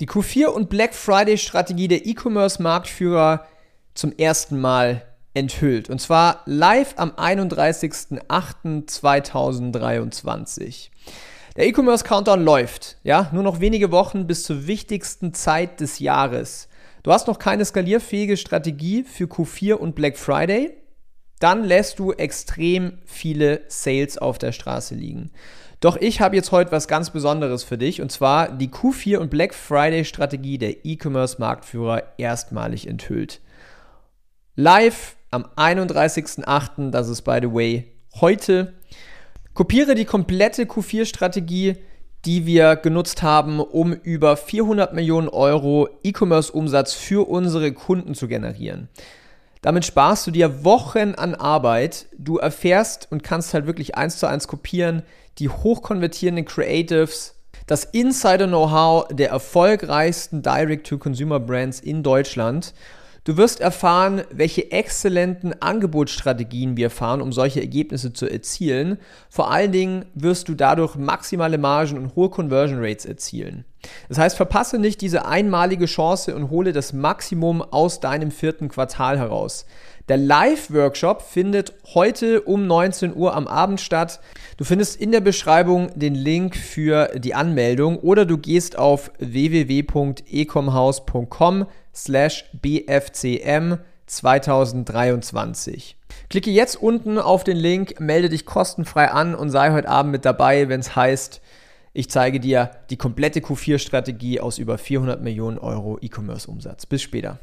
Die Q4 und Black Friday Strategie der E-Commerce-Marktführer zum ersten Mal enthüllt. Und zwar live am 31.08.2023. Der E-Commerce Countdown läuft. Ja, nur noch wenige Wochen bis zur wichtigsten Zeit des Jahres. Du hast noch keine skalierfähige Strategie für Q4 und Black Friday. Dann lässt du extrem viele Sales auf der Straße liegen. Doch ich habe jetzt heute was ganz Besonderes für dich und zwar die Q4 und Black Friday Strategie der E-Commerce Marktführer erstmalig enthüllt. Live am 31.08., das ist by the way heute. Kopiere die komplette Q4-Strategie, die wir genutzt haben, um über 400 Millionen Euro E-Commerce-Umsatz für unsere Kunden zu generieren. Damit sparst du dir Wochen an Arbeit. Du erfährst und kannst halt wirklich eins zu eins kopieren die hochkonvertierenden Creatives, das Insider-Know-how der erfolgreichsten Direct-to-Consumer-Brands in Deutschland Du wirst erfahren, welche exzellenten Angebotsstrategien wir fahren, um solche Ergebnisse zu erzielen. Vor allen Dingen wirst du dadurch maximale Margen und hohe Conversion Rates erzielen. Das heißt, verpasse nicht diese einmalige Chance und hole das Maximum aus deinem vierten Quartal heraus. Der Live-Workshop findet heute um 19 Uhr am Abend statt. Du findest in der Beschreibung den Link für die Anmeldung oder du gehst auf www.ecomhaus.com slash bfcm 2023. Klicke jetzt unten auf den Link, melde dich kostenfrei an und sei heute Abend mit dabei, wenn es heißt, ich zeige dir die komplette Q4-Strategie aus über 400 Millionen Euro E-Commerce-Umsatz. Bis später.